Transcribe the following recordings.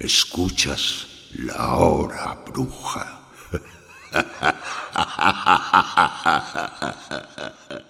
Escuchas la hora bruja.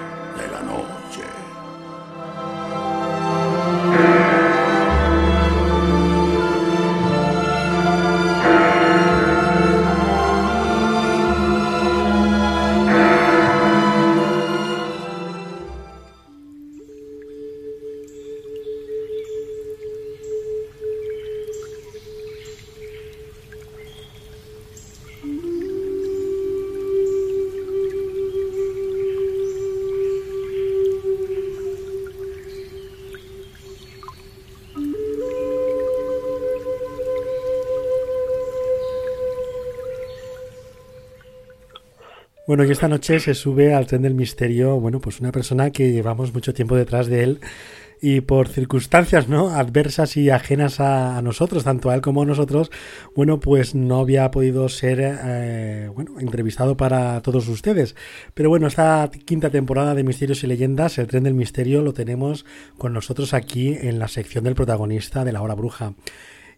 Bueno, y esta noche se sube al tren del misterio, bueno, pues una persona que llevamos mucho tiempo detrás de él y por circunstancias, ¿no? Adversas y ajenas a, nosotros, tanto a él como a nosotros, bueno, pues no había podido ser, eh, bueno, entrevistado para todos ustedes. Pero bueno, esta quinta temporada de Misterios y Leyendas, el tren del misterio, lo tenemos con nosotros aquí en la sección del protagonista de la hora bruja.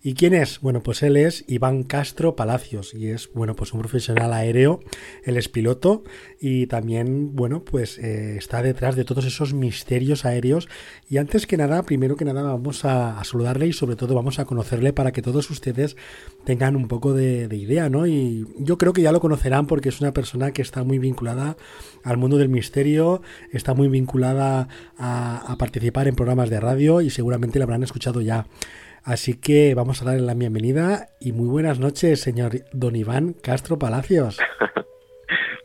¿Y quién es? Bueno, pues él es Iván Castro Palacios y es, bueno, pues un profesional aéreo, él es piloto y también, bueno, pues eh, está detrás de todos esos misterios aéreos. Y antes que nada, primero que nada, vamos a, a saludarle y sobre todo vamos a conocerle para que todos ustedes tengan un poco de, de idea, ¿no? Y yo creo que ya lo conocerán porque es una persona que está muy vinculada al mundo del misterio, está muy vinculada a, a participar en programas de radio y seguramente lo habrán escuchado ya. Así que vamos a darle la bienvenida y muy buenas noches, señor Don Iván Castro Palacios.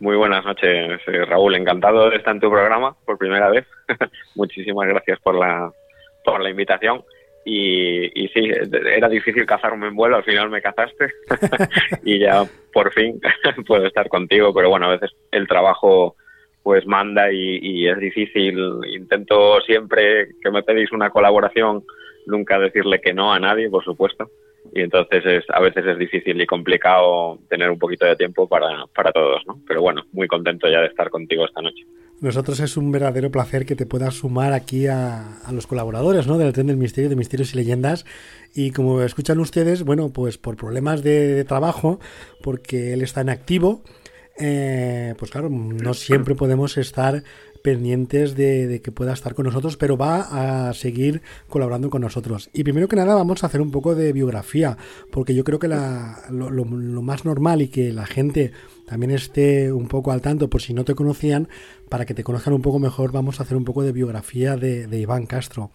Muy buenas noches, eh, Raúl. Encantado de estar en tu programa por primera vez. Muchísimas gracias por la, por la invitación. Y, y sí, era difícil cazarme en vuelo, al final me cazaste y ya por fin puedo estar contigo, pero bueno, a veces el trabajo pues manda y, y es difícil. Intento siempre que me pedís una colaboración nunca decirle que no a nadie, por supuesto. Y entonces es, a veces es difícil y complicado tener un poquito de tiempo para, para todos, ¿no? Pero bueno, muy contento ya de estar contigo esta noche. Nosotros es un verdadero placer que te puedas sumar aquí a, a, los colaboradores ¿no? del Tren del Misterio, de Misterios y Leyendas. Y como escuchan ustedes, bueno, pues por problemas de, trabajo, porque él está en activo, eh, pues claro, no siempre podemos estar pendientes de, de, que pueda estar con nosotros, pero va a seguir colaborando con nosotros. Y primero que nada vamos a hacer un poco de biografía, porque yo creo que la, lo, lo, lo, más normal y que la gente también esté un poco al tanto por si no te conocían, para que te conozcan un poco mejor, vamos a hacer un poco de biografía de, de Iván Castro.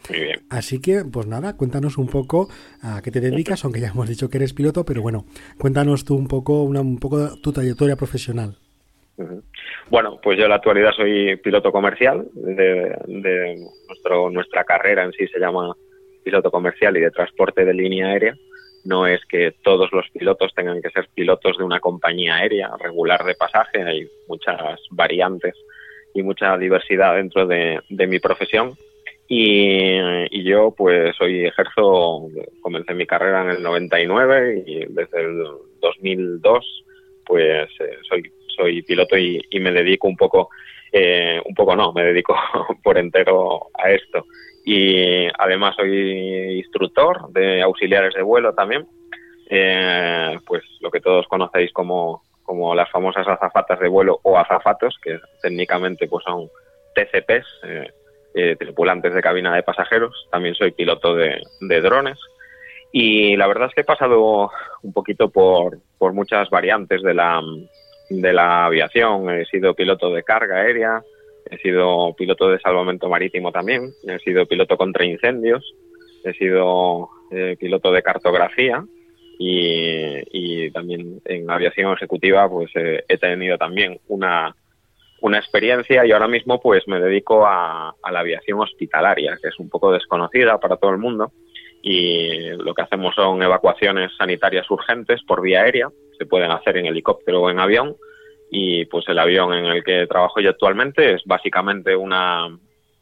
Así que, pues nada, cuéntanos un poco a qué te dedicas, aunque ya hemos dicho que eres piloto, pero bueno, cuéntanos tú un poco, una, un poco tu trayectoria profesional. Bueno, pues yo en la actualidad soy piloto comercial de, de nuestro, nuestra carrera en sí se llama piloto comercial y de transporte de línea aérea. No es que todos los pilotos tengan que ser pilotos de una compañía aérea regular de pasaje, hay muchas variantes y mucha diversidad dentro de, mi profesión. Y, y, yo pues hoy ejerzo, comencé mi carrera en el 99 y desde el 2002 pues eh, soy soy piloto y, y, me dedico un poco Eh, un poco no, me dedico por entero a esto. Y además soy instructor de auxiliares de vuelo también, eh, pues lo que todos conocéis como, como las famosas azafatas de vuelo o azafatos, que técnicamente pues son TCPs, eh, eh, tripulantes de cabina de pasajeros. También soy piloto de, drones. Y la verdad es que he pasado un poquito por, por muchas variantes de la, de la aviación. He sido piloto de carga aérea, he sido piloto de salvamento marítimo también, he sido piloto contra incendios, he sido eh, piloto de cartografía y, también en aviación ejecutiva pues eh, he tenido también una, una experiencia y ahora mismo pues me dedico a, la aviación hospitalaria, que es un poco desconocida para todo el mundo y lo que hacemos son evacuaciones sanitarias urgentes por vía aérea, se pueden hacer en helicóptero o en avión y pues el avión en el que trabajo yo actualmente es básicamente una,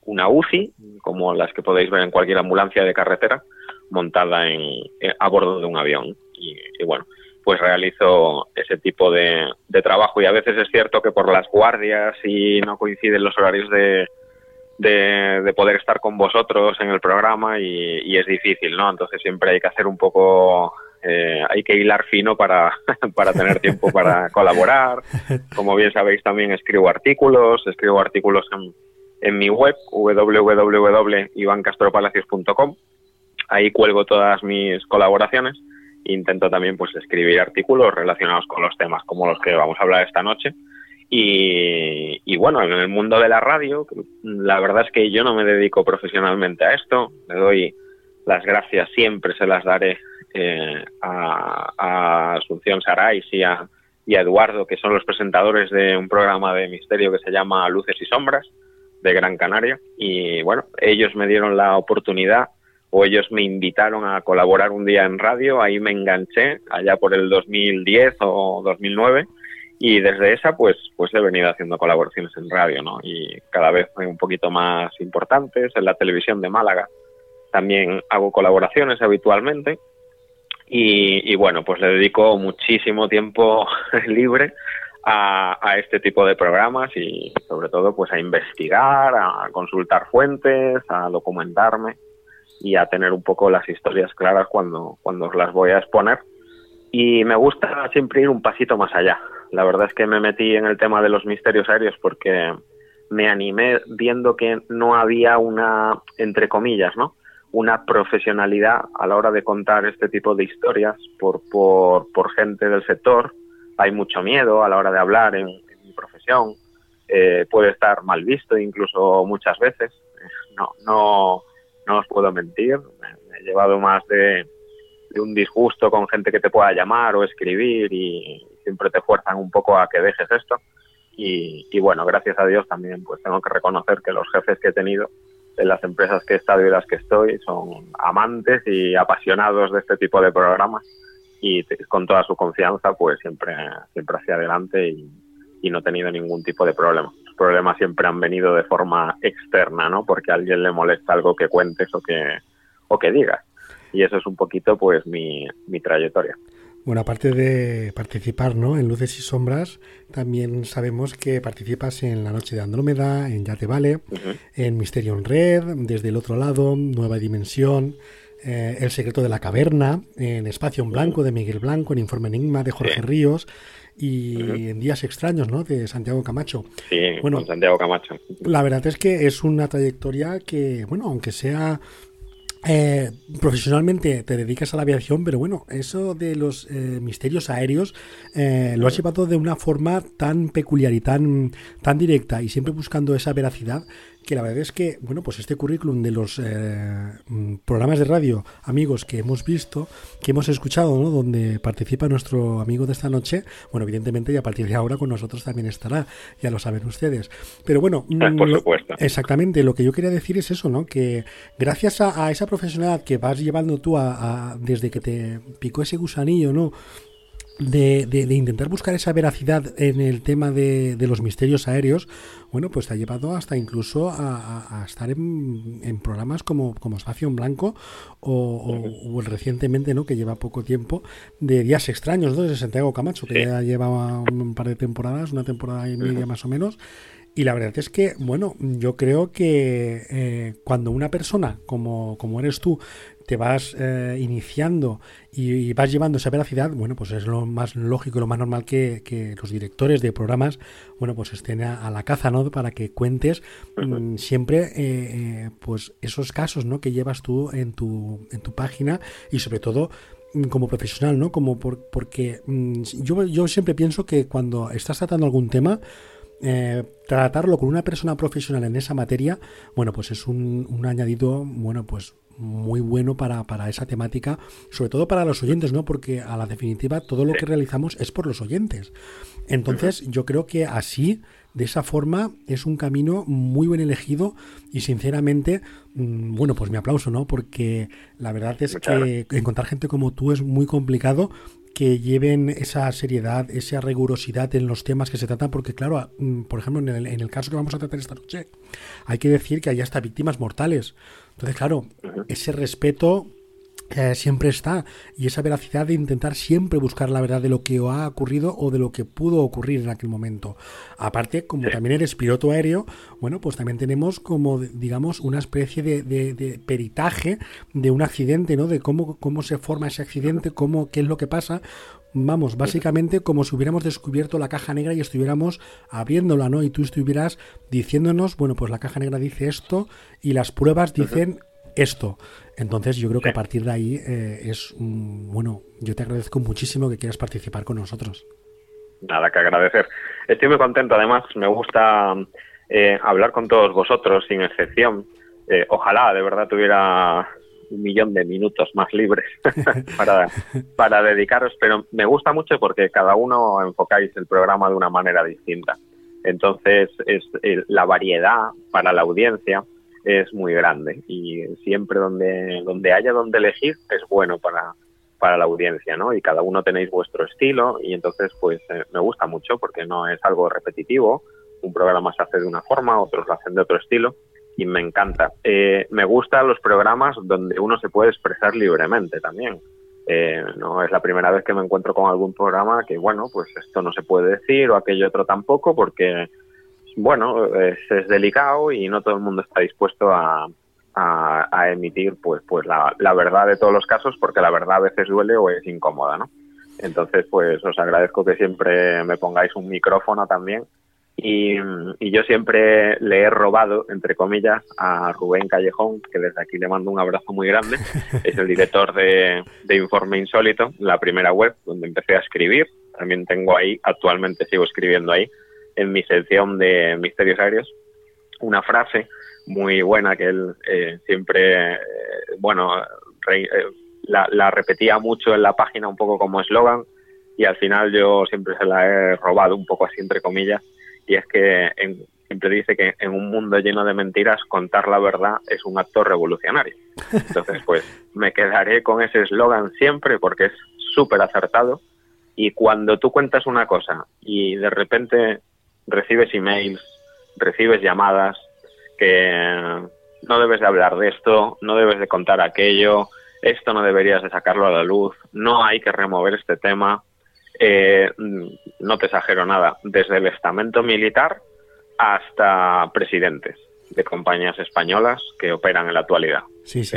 una UCI, como las que podéis ver en cualquier ambulancia de carretera, montada en, a bordo de un avión. Y, bueno, pues realizo ese tipo de, trabajo y a veces es cierto que por las guardias y no coinciden los horarios de, de, poder estar con vosotros en el programa y, es difícil, ¿no? Entonces siempre hay que hacer un poco, eh, hay que hilar fino para, para tener tiempo para colaborar. Como bien sabéis también escribo artículos, escribo artículos en, en mi web www.ivancastropalacios.com ahí cuelgo todas mis colaboraciones e intento también pues escribir artículos relacionados con los temas como los que vamos a hablar esta noche. Y, bueno, en el mundo de la radio, la verdad es que yo no me dedico profesionalmente a esto. Le doy las gracias, siempre se las daré eh, a, Asunción Sarais y a, y a Eduardo, que son los presentadores de un programa de misterio que se llama Luces y Sombras de Gran Canaria. Y bueno, ellos me dieron la oportunidad o ellos me invitaron a colaborar un día en radio, ahí me enganché, allá por el 2010 o 2009, y desde esa pues, pues he venido haciendo colaboraciones en radio, ¿no? Y cada vez un poquito más importantes, en la televisión de Málaga también hago colaboraciones habitualmente, y, bueno, pues le dedico muchísimo tiempo libre a, a, este tipo de programas y sobre todo pues a investigar, a consultar fuentes, a documentarme y a tener un poco las historias claras cuando, cuando las voy a exponer. Y me gusta siempre ir un pasito más allá. La verdad es que me metí en el tema de los misterios aéreos porque me animé viendo que no había una, entre comillas, ¿no? una profesionalidad a la hora de contar este tipo de historias por, por, por gente del sector. Hay mucho miedo a la hora de hablar en, mi profesión. Eh, puede estar mal visto incluso muchas veces. No, no, no os puedo mentir, me, he llevado más de, un disgusto con gente que te pueda llamar o escribir y siempre te fuerzan un poco a que dejes esto. Y, bueno, gracias a Dios también pues tengo que reconocer que los jefes que he tenido en las empresas que he estado y las que estoy son amantes y apasionados de este tipo de programas y con toda su confianza pues siempre siempre hacia adelante y, no he tenido ningún tipo de problema problemas siempre han venido de forma externa, ¿no? Porque a alguien le molesta algo que cuentes o que, o que digas. Y eso es un poquito, pues, mi, mi trayectoria. Bueno, aparte de participar ¿no? en Luces y Sombras, también sabemos que participas en La Noche de Andrómeda, en Ya Te Vale, en Misterio en Red, Desde el Otro Lado, Nueva Dimensión, eh, El Secreto de la Caverna, en Espacio en Blanco de Miguel Blanco, en Informe Enigma de Jorge Ríos y en Días Extraños, ¿no? De Santiago Camacho. Sí, bueno, Santiago Camacho. La verdad es que es una trayectoria que, bueno, aunque sea eh, profesionalmente te dedicas a la aviación, pero bueno, eso de los eh, misterios aéreos eh, lo has llevado de una forma tan peculiar y tan, tan directa y siempre buscando esa veracidad que la verdad es que, bueno, pues este currículum de los eh, mm, programas de radio, amigos que hemos visto, que hemos escuchado, ¿no? Donde participa nuestro amigo de esta noche, bueno, evidentemente y a partir de ahora con nosotros también estará, ya lo saben ustedes. Pero bueno, mm, por supuesto. exactamente, lo que yo quería decir es eso, ¿no? Que gracias a, esa profesionalidad que vas llevando tú a, desde que te picó ese gusanillo, ¿no? De, de, intentar buscar esa veracidad en el tema de, de, los misterios aéreos, bueno, pues te ha llevado hasta incluso a, estar en, programas como, como Espacio en Blanco o, o, recientemente, ¿no? Que lleva poco tiempo, de Días Extraños, ¿no? De Santiago Camacho, que ya lleva un par de temporadas, una temporada y media más o menos, Y la verdad es que, bueno, yo creo que eh, cuando una persona como, como eres tú te vas eh, iniciando y, vas llevando esa veracidad, bueno, pues es lo más lógico y lo más normal que, los directores de programas, bueno, pues estén a, la caza, ¿no? Para que cuentes mm, siempre, eh, eh, pues esos casos, ¿no? Que llevas tú en tu, en tu página y sobre todo mm, como profesional, ¿no? Como por, porque mm, yo, yo siempre pienso que cuando estás tratando algún tema, tratarlo con una persona profesional en esa materia, bueno, pues es un, un añadido, bueno, pues muy bueno para, para, esa temática, sobre todo para los oyentes, ¿no? Porque a la definitiva todo lo que realizamos es por los oyentes. Entonces, yo creo que así, de esa forma, es un camino muy bien elegido y sinceramente, mm, bueno, pues mi aplauso, ¿no? Porque la verdad es que encontrar gente como tú es muy complicado que lleven esa seriedad, esa rigurosidad en los temas que se tratan, porque claro, mm, por ejemplo, en el, en el caso que vamos a tratar esta noche, hay que decir que hay hasta víctimas mortales. Entonces, claro, ese respeto eh, siempre está y esa veracidad de intentar siempre buscar la verdad de lo que ha ocurrido o de lo que pudo ocurrir en aquel momento. Aparte, como también eres piloto aéreo, bueno, pues también tenemos como, digamos, una especie de, peritaje de un accidente, ¿no? De cómo, cómo se forma ese accidente, cómo, qué es lo que pasa. Vamos, básicamente como si hubiéramos descubierto la caja negra y estuviéramos abriéndola, ¿no? Y tú estuvieras diciéndonos, bueno, pues la caja negra dice esto y las pruebas dicen esto. Entonces yo creo que a partir de ahí eh, es, bueno, yo te agradezco muchísimo que quieras participar con nosotros. Nada que agradecer. Estoy muy contento, además me gusta eh, hablar con todos vosotros, sin excepción. Eh, ojalá de verdad tuviera un millón de minutos más libres para, para dedicaros, pero me gusta mucho porque cada uno enfocáis el programa de una manera distinta. Entonces, es la variedad para la audiencia es muy grande y siempre donde, donde haya donde elegir es bueno para, para la audiencia, ¿no? Y cada uno tenéis vuestro estilo y entonces pues eh, me gusta mucho porque no es algo repetitivo, un programa se hace de una forma, otros lo hacen de otro estilo y me encanta. Eh, me gustan los programas donde uno se puede expresar libremente también. Eh, no es la primera vez que me encuentro con algún programa que, bueno, pues esto no se puede decir o aquello otro tampoco porque bueno, es, delicado y no todo el mundo está dispuesto a, a, emitir pues, pues la, la, verdad de todos los casos, porque la verdad a veces duele o es incómoda, ¿no? Entonces, pues os agradezco que siempre me pongáis un micrófono también. Y, y, yo siempre le he robado, entre comillas, a Rubén Callejón, que desde aquí le mando un abrazo muy grande. Es el director de, de Informe Insólito, la primera web donde empecé a escribir. También tengo ahí, actualmente sigo escribiendo ahí, en mi sección de misterios aéreos una frase muy buena que él eh, siempre, eh, bueno, eh, la, repetía mucho en la página un poco como eslogan y al final yo siempre se la he robado un poco así entre comillas y es que siempre dice que en un mundo lleno de mentiras contar la verdad es un acto revolucionario. Entonces pues me quedaré con ese eslogan siempre porque es súper acertado y cuando tú cuentas una cosa y de repente recibes emails, recibes llamadas que no debes de hablar de esto, no debes de contar aquello, esto no deberías de sacarlo a la luz, no hay que remover este tema. Eh, no te exagero nada, desde el estamento militar hasta presidentes de compañías españolas que operan en la actualidad.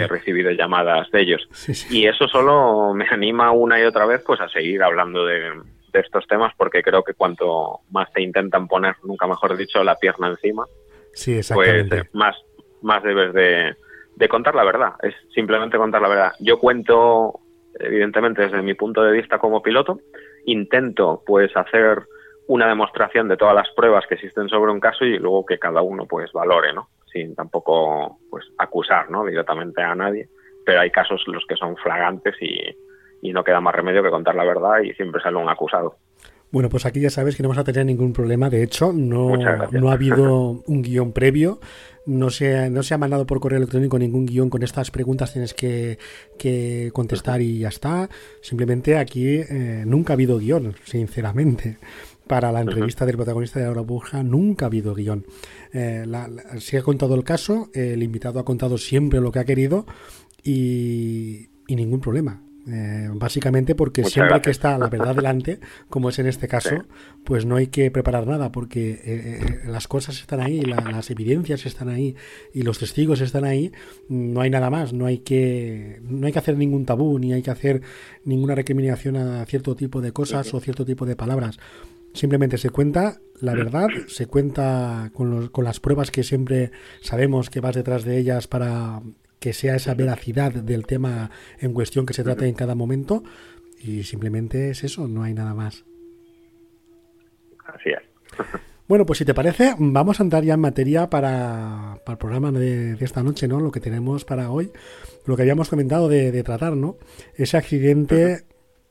He recibido llamadas de ellos. y eso solo me anima una y otra vez pues a seguir hablando de, de estos temas porque creo que cuanto más te intentan poner, nunca mejor dicho, la pierna encima, sí, pues eh, más, más debes de, de contar la verdad. Es simplemente contar la verdad. Yo cuento, evidentemente, desde mi punto de vista como piloto, intento pues hacer una demostración de todas las pruebas que existen sobre un caso y luego que cada uno pues valore, ¿no? Sin tampoco pues acusar, ¿no? Directamente a nadie. Pero hay casos los que son flagantes y, y no queda más remedio que contar la verdad y siempre sale un acusado. Bueno, pues aquí ya sabes que no vamos a tener ningún problema. De hecho, no, no ha habido un guion previo. No se, no se ha mandado por correo electrónico ningún guion con estas preguntas. Tienes que, que contestar y ya está. Simplemente aquí eh, nunca ha habido guion, sinceramente. Para la entrevista del protagonista de la hora nunca ha habido guion. Eh, se ha contado el caso, el invitado ha contado siempre lo que ha querido y, y ningún problema Eh, básicamente porque siempre que está la verdad delante, como es en este caso, pues no hay que preparar nada porque eh, eh, las cosas están ahí, las evidencias están ahí y los testigos están ahí. No hay nada más, no hay que no hay que hacer ningún tabú ni hay que hacer ninguna recriminación a cierto tipo de cosas o cierto tipo de palabras. Simplemente se cuenta la verdad, se cuenta con, con las pruebas que siempre sabemos que vas detrás de ellas para que sea esa veracidad del tema en cuestión que se trate en cada momento y simplemente es eso, no hay nada más. Así es. Bueno, pues si te parece, vamos a entrar ya en materia para, el programa de, esta noche, ¿no? Lo que tenemos para hoy, lo que habíamos comentado de, tratar, ¿no? Ese accidente,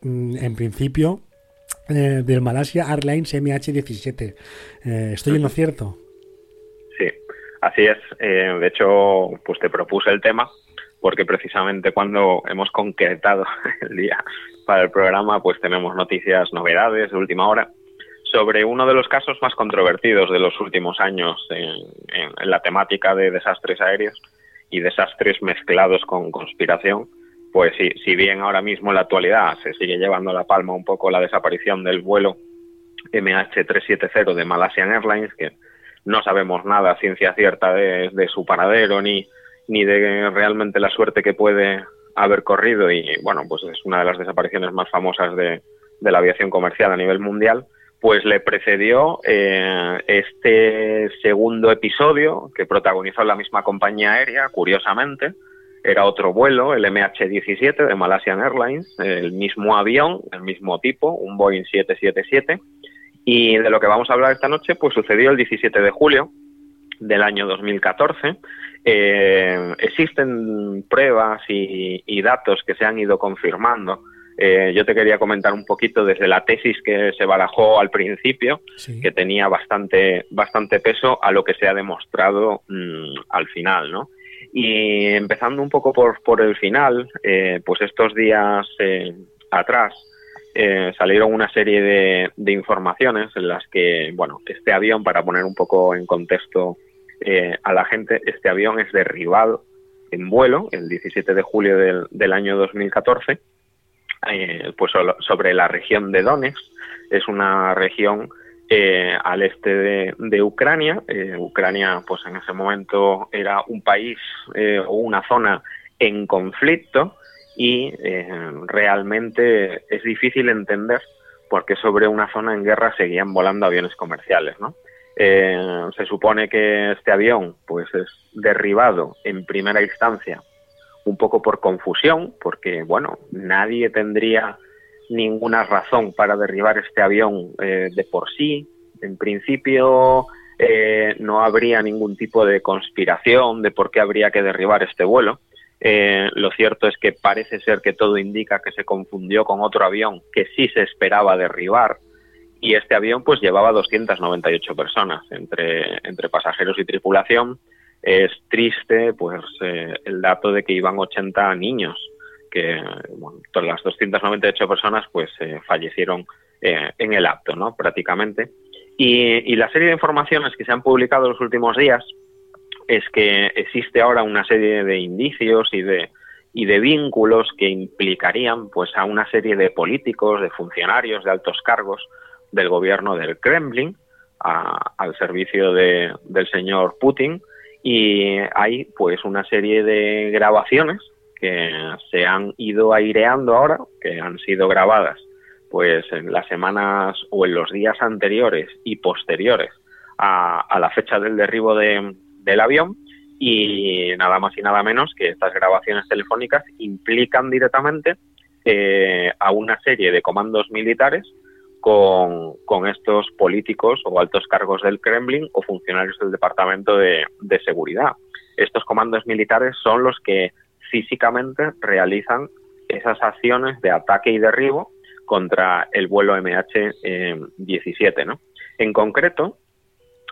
mm, en principio, eh, del Malasia Airlines MH17. Eh, ¿Estoy en lo cierto? Así es. Eh, de hecho, pues te propuse el tema porque precisamente cuando hemos concretado el día para el programa, pues tenemos noticias, novedades de última hora sobre uno de los casos más controvertidos de los últimos años en, la temática de desastres aéreos y desastres mezclados con conspiración. Pues si, si bien ahora mismo en la actualidad se sigue llevando la palma un poco la desaparición del vuelo MH370 de Malaysian Airlines, que no sabemos nada ciencia cierta de, su paradero ni, ni de realmente la suerte que puede haber corrido. Y bueno, pues es una de las desapariciones más famosas de, la aviación comercial a nivel mundial, pues le precedió eh, este segundo episodio que protagonizó la misma compañía aérea, curiosamente, era otro vuelo, el MH17 de Malaysian Airlines, el mismo avión, el mismo tipo, un Boeing 777, y de lo que vamos a hablar esta noche, pues sucedió el 17 de julio del año 2014. Eh, existen pruebas y, datos que se han ido confirmando. Eh, yo te quería comentar un poquito desde la tesis que se barajó al principio, que tenía bastante, bastante peso, a lo que se ha demostrado mm, al final, ¿no? Y empezando un poco por, por el final, eh, pues estos días atrás, eh, salieron una serie de, informaciones en las que, bueno, este avión, para poner un poco en contexto eh, a la gente, este avión es derribado en vuelo el 17 de julio del, año 2014, eh, pues sobre la región de Donetsk. Es una región al este de, Ucrania. Ucrania, pues en ese momento era un país o una zona en conflicto y eh, realmente es difícil entender por qué sobre una zona en guerra seguían volando aviones comerciales, ¿no? Eh, se supone que este avión pues es derribado en primera instancia un poco por confusión, porque bueno, nadie tendría ninguna razón para derribar este avión eh, de por sí. En principio no habría ningún tipo de conspiración de por qué habría que derribar este vuelo. Eh, lo cierto es que parece ser que todo indica que se confundió con otro avión que sí se esperaba derribar y este avión pues llevaba 298 personas entre, entre pasajeros y tripulación. Es triste pues eh, el dato de que iban 80 niños, que bueno, todas las 298 personas pues eh, fallecieron en el acto, ¿no? Prácticamente. Y, y la serie de informaciones que se han publicado en los últimos días es que existe ahora una serie de indicios y de y de vínculos que implicarían pues a una serie de políticos, de funcionarios, de altos cargos del gobierno del Kremlin al servicio de, del señor Putin. Y hay pues una serie de grabaciones que se han ido aireando ahora, que han sido grabadas pues en las semanas o en los días anteriores y posteriores a la fecha del derribo de, del avión y nada más y nada menos que estas grabaciones telefónicas implican directamente eh, a una serie de comandos militares con, estos políticos o altos cargos del Kremlin o funcionarios del Departamento de, Seguridad. Estos comandos militares son los que físicamente realizan esas acciones de ataque y derribo contra el vuelo MH17. ¿no? En concreto,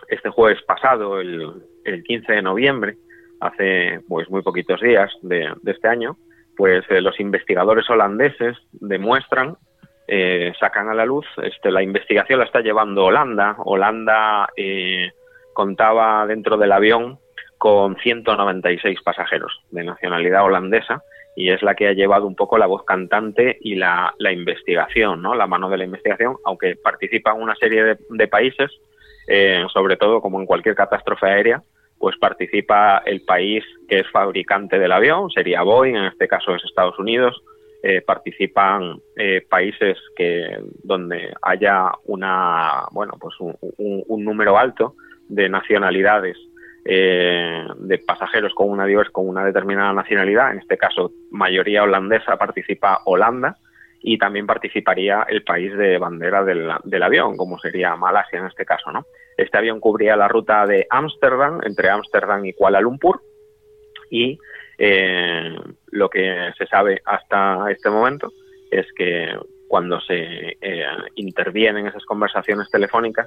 este jueves pasado, el, el 15 de noviembre, hace pues muy poquitos días de, este año, pues eh, los investigadores holandeses demuestran, eh, sacan a la luz, este, la investigación la está llevando Holanda. Holanda eh, contaba dentro del avión con 196 pasajeros de nacionalidad holandesa y es la que ha llevado un poco la voz cantante y la, investigación, ¿no? la mano de la investigación, aunque participan una serie de, países, eh, sobre todo como en cualquier catástrofe aérea, pues participa el país que es fabricante del avión, sería Boeing, en este caso es Estados Unidos, eh, participan eh, países que donde haya una bueno pues un, número alto de nacionalidades eh, de pasajeros con una con una determinada nacionalidad. En este caso mayoría holandesa participa Holanda y también participaría el país de bandera del, avión como sería Malasia en este caso no este avión cubría la ruta de Ámsterdam entre Ámsterdam y Kuala Lumpur y eh, lo que se sabe hasta este momento es que cuando se eh, intervienen esas conversaciones telefónicas,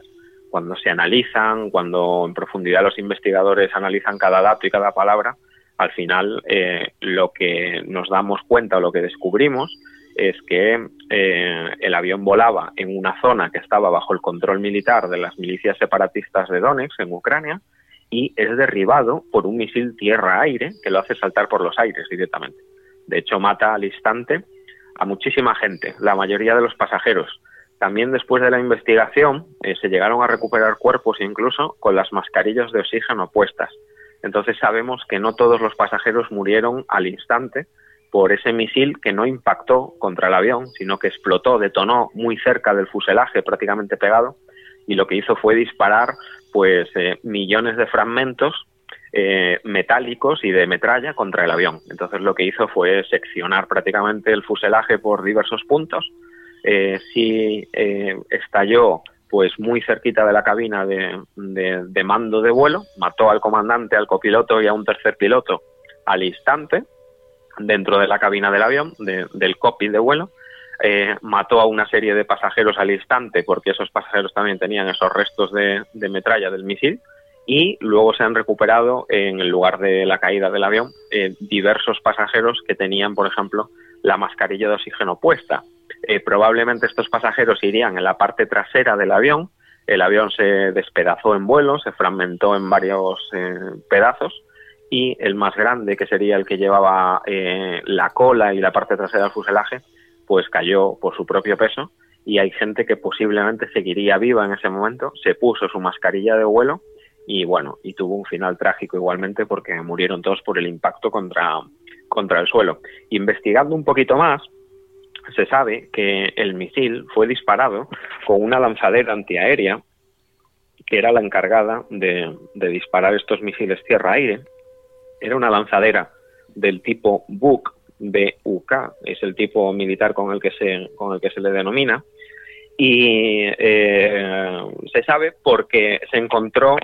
cuando se analizan, cuando en profundidad los investigadores analizan cada dato y cada palabra, al final eh, lo que nos damos cuenta o lo que descubrimos es que eh, el avión volaba en una zona que estaba bajo el control militar de las milicias separatistas de Donetsk en Ucrania y es derribado por un misil tierra-aire que lo hace saltar por los aires directamente. De hecho, mata al instante a muchísima gente, la mayoría de los pasajeros. También después de la investigación eh, se llegaron a recuperar cuerpos incluso con las mascarillas de oxígeno puestas. Entonces sabemos que no todos los pasajeros murieron al instante por ese misil que no impactó contra el avión, sino que explotó, detonó muy cerca del fuselaje, prácticamente pegado, y lo que hizo fue disparar pues eh, millones de fragmentos eh, metálicos y de metralla contra el avión. Entonces lo que hizo fue seccionar prácticamente el fuselaje por diversos puntos. Eh, sí estalló pues muy cerquita de la cabina de, mando de vuelo, mató al comandante, al copiloto y a un tercer piloto al instante dentro de la cabina del avión, del cockpit de vuelo, eh, mató a una serie de pasajeros al instante porque esos pasajeros también tenían esos restos de, metralla del misil y luego se han recuperado en el lugar de la caída del avión eh, diversos pasajeros que tenían, por ejemplo, la mascarilla de oxígeno puesta. Eh, probablemente estos pasajeros irían en la parte trasera del avión. El avión se despedazó en vuelo, se fragmentó en varios pedazos y el más grande, que sería el que llevaba la cola y la parte trasera del fuselaje, pues cayó por su propio peso y hay gente que posiblemente seguiría viva en ese momento, se puso su mascarilla de vuelo y bueno, y tuvo un final trágico igualmente porque murieron todos por el impacto contra, contra el suelo. Investigando un poquito más, se sabe que el misil fue disparado con una lanzadera antiaérea que era la encargada de, de disparar estos misiles tierra-aire. Era una lanzadera del tipo Buk BUK, es el tipo militar con el que se, con el que se le denomina. Y eh, se sabe porque se encontró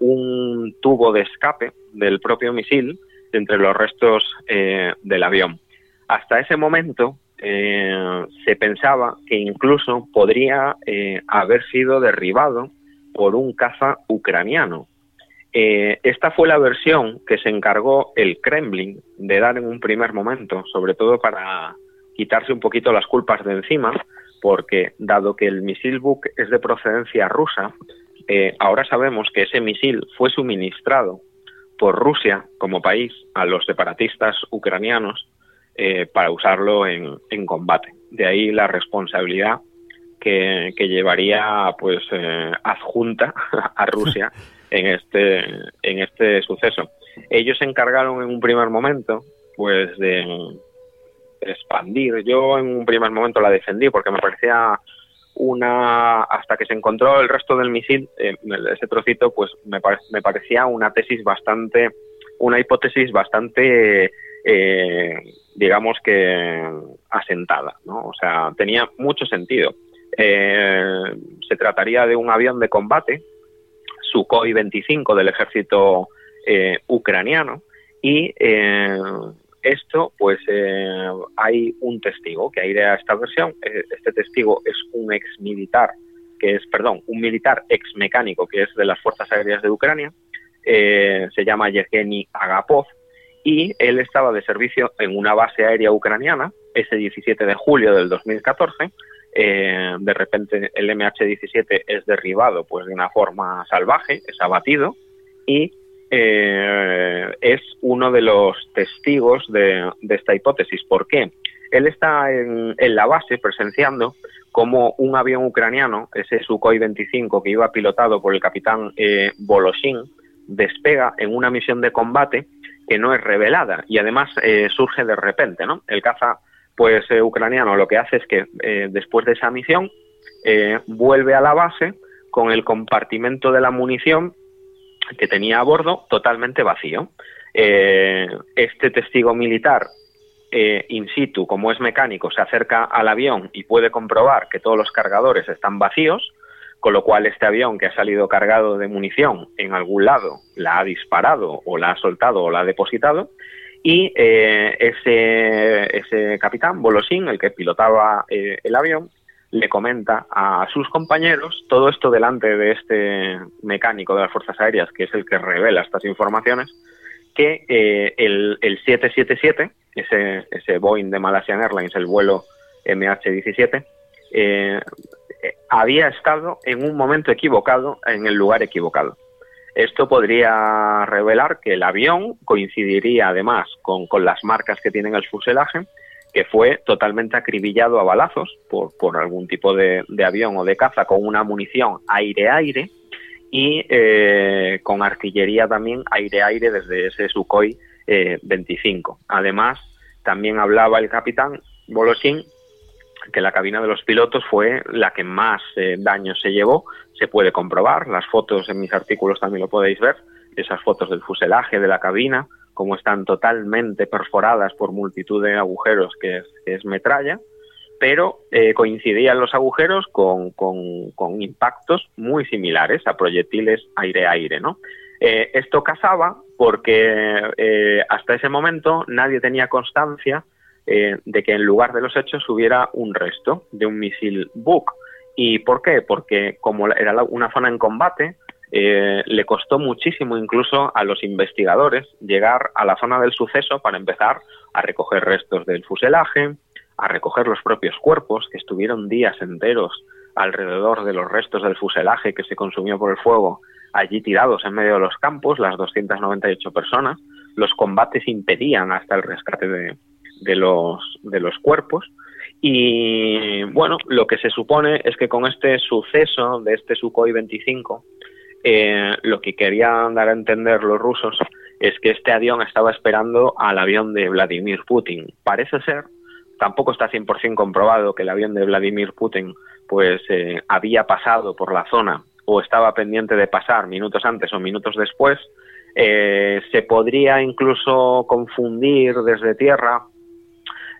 un tubo de escape del propio misil entre los restos eh, del avión. Hasta ese momento eh, se pensaba que incluso podría haber sido derribado por un caza ucraniano, eh, esta fue la versión que se encargó el Kremlin de dar en un primer momento, sobre todo para quitarse un poquito las culpas de encima, porque dado que el misil Buk es de procedencia rusa, eh, ahora sabemos que ese misil fue suministrado por Rusia como país a los separatistas ucranianos eh, para usarlo en, combate. De ahí la responsabilidad que, que llevaría pues adjunta a Rusia en este, en este suceso. Ellos se encargaron en un primer momento, pues, de expandir. Yo en un primer momento la defendí porque me parecía una hasta que se encontró el resto del misil eh, ese trocito pues me, me, parecía una tesis bastante una hipótesis bastante eh, digamos que asentada no o sea tenía mucho sentido eh, se trataría de un avión de combate Sukhoi 25 del ejército eh, ucraniano. Y eh, esto pues eh, hay un testigo que a esta versión. Este testigo es un ex militar que es perdón un militar ex mecánico que es de las fuerzas aéreas de Ucrania. Se llama Yevgeny Agapov. Y él estaba de servicio en una base aérea ucraniana ese 17 de julio del 2014 eh, de repente el MH17 es derribado pues de una forma salvaje, es abatido y eh, es uno de los testigos de, esta hipótesis. ¿Por qué? Él está en, la base presenciando cómo un avión ucraniano, ese Sukhoi 25 que iba pilotado por el capitán eh, Voloshin, despega en una misión de combate que no es revelada y además eh, surge de repente, ¿no? El caza, pues eh, ucraniano, lo que hace es que eh, después de esa misión vuelve a la base con el compartimento de la munición que tenía a bordo totalmente vacío. este testigo militar in situ, como es mecánico, se acerca al avión y puede comprobar que todos los cargadores están vacíos con lo cual este avión que ha salido cargado de munición en algún lado la ha disparado o la ha soltado o la ha depositado y eh, ese, ese capitán, Bolosín, el que pilotaba eh, el avión, le comenta a sus compañeros todo esto delante de este mecánico de las Fuerzas Aéreas, que es el que revela estas informaciones, que eh, el, el, 777, ese, ese Boeing de Malaysian Airlines, el vuelo MH17, eh, había estado en un momento equivocado en el lugar equivocado. Esto podría revelar que el avión coincidiría además con, las marcas que tiene el fuselaje, que fue totalmente acribillado a balazos por, por algún tipo de, avión o de caza con una munición aire-aire y eh, con artillería también aire-aire desde ese Sukhoi 25. Eh, además, también hablaba el capitán Bolosín que la cabina de los pilotos fue la que más eh, daño se llevó. Se puede comprobar, las fotos en mis artículos también lo podéis ver, esas fotos del fuselaje de la cabina, como están totalmente perforadas por multitud de agujeros que es, metralla, pero eh, coincidían los agujeros con, con, impactos muy similares a proyectiles aire-aire, ¿no? Eh, esto casaba porque hasta ese momento nadie tenía constancia eh, de que en lugar de los hechos hubiera un resto de un misil Buk. ¿Y por qué? Porque como era una zona en combate, eh, le costó muchísimo incluso a los investigadores llegar a la zona del suceso para empezar a recoger restos del fuselaje, a recoger los propios cuerpos, que estuvieron días enteros alrededor de los restos del fuselaje que se consumió por el fuego, allí tirados en medio de los campos, las 298 personas. Los combates impedían hasta el rescate de, de los, de los cuerpos. Y bueno, lo que se supone es que con este suceso de este Sukhoi 25, eh, lo que querían dar a entender los rusos es que este avión estaba esperando al avión de Vladimir Putin. Parece ser, tampoco está 100% comprobado que el avión de Vladimir Putin pues eh, había pasado por la zona o estaba pendiente de pasar minutos antes o minutos después. Eh, se podría incluso confundir desde tierra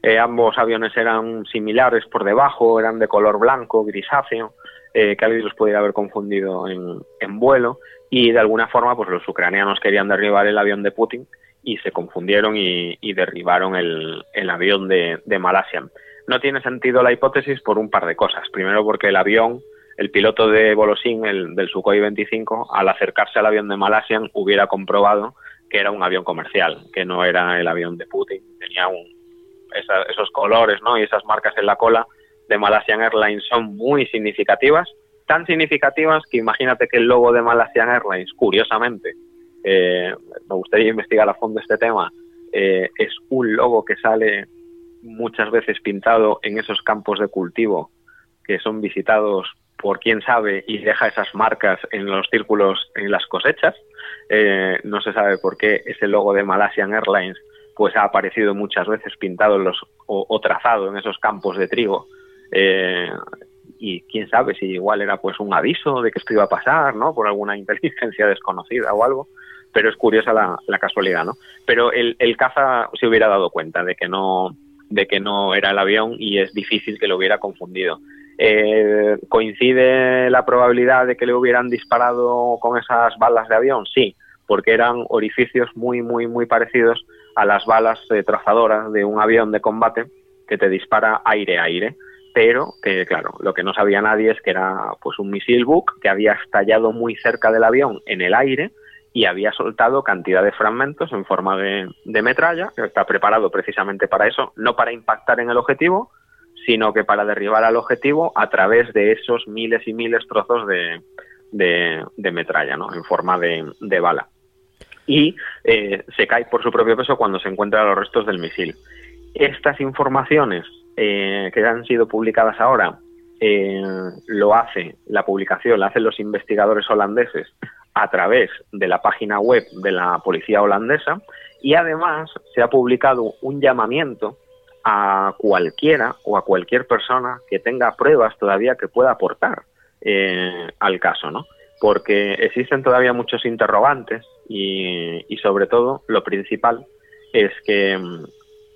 eh, ambos aviones eran similares por debajo, eran de color blanco, grisáceo, eh, que alguien los pudiera haber confundido en, vuelo. Y de alguna forma, pues los ucranianos querían derribar el avión de Putin y se confundieron y, derribaron el, avión de, Malasia. No tiene sentido la hipótesis por un par de cosas. Primero, porque el avión, el piloto de Volosín, el del Sukhoi 25, al acercarse al avión de Malasia, hubiera comprobado que era un avión comercial, que no era el avión de Putin. Tenía un, esos colores ¿no? y esas marcas en la cola de Malaysian Airlines son muy significativas, tan significativas que imagínate que el logo de Malaysian Airlines, curiosamente, eh, me gustaría investigar a fondo este tema, eh, es un logo que sale muchas veces pintado en esos campos de cultivo que son visitados por quién sabe y deja esas marcas en los círculos en las cosechas. Eh, no se sabe por qué ese logo de Malaysian Airlines pues ha aparecido muchas veces pintado en los, o, trazado en esos campos de trigo. Eh, y quién sabe si igual era pues un aviso de que esto iba a pasar, ¿no? Por alguna inteligencia desconocida o algo. Pero es curiosa la, casualidad, ¿no? Pero el, caza se hubiera dado cuenta de que no de que no era el avión y es difícil que lo hubiera confundido. Eh, ¿Coincide la probabilidad de que le hubieran disparado con esas balas de avión? Sí, porque eran orificios muy, muy, muy parecidos a las balas eh, trazadoras de un avión de combate que te dispara aire-aire, pero que, claro, lo que no sabía nadie es que era pues un misil Buk que había estallado muy cerca del avión en el aire y había soltado cantidad de fragmentos en forma de, metralla, que está preparado precisamente para eso, no para impactar en el objetivo, sino que para derribar al objetivo a través de esos miles y miles trozos de, de, metralla, ¿no? En forma de, de bala. Y eh, se cae por su propio peso cuando se encuentra los restos del misil. Estas informaciones eh, que han sido publicadas ahora eh, lo hace la publicación, la hacen los investigadores holandeses a través de la página web de la policía holandesa y además se ha publicado un llamamiento a cualquiera o a cualquier persona que tenga pruebas todavía que pueda aportar eh, al caso, ¿no? Porque existen todavía muchos interrogantes y, sobre todo lo principal es que mm,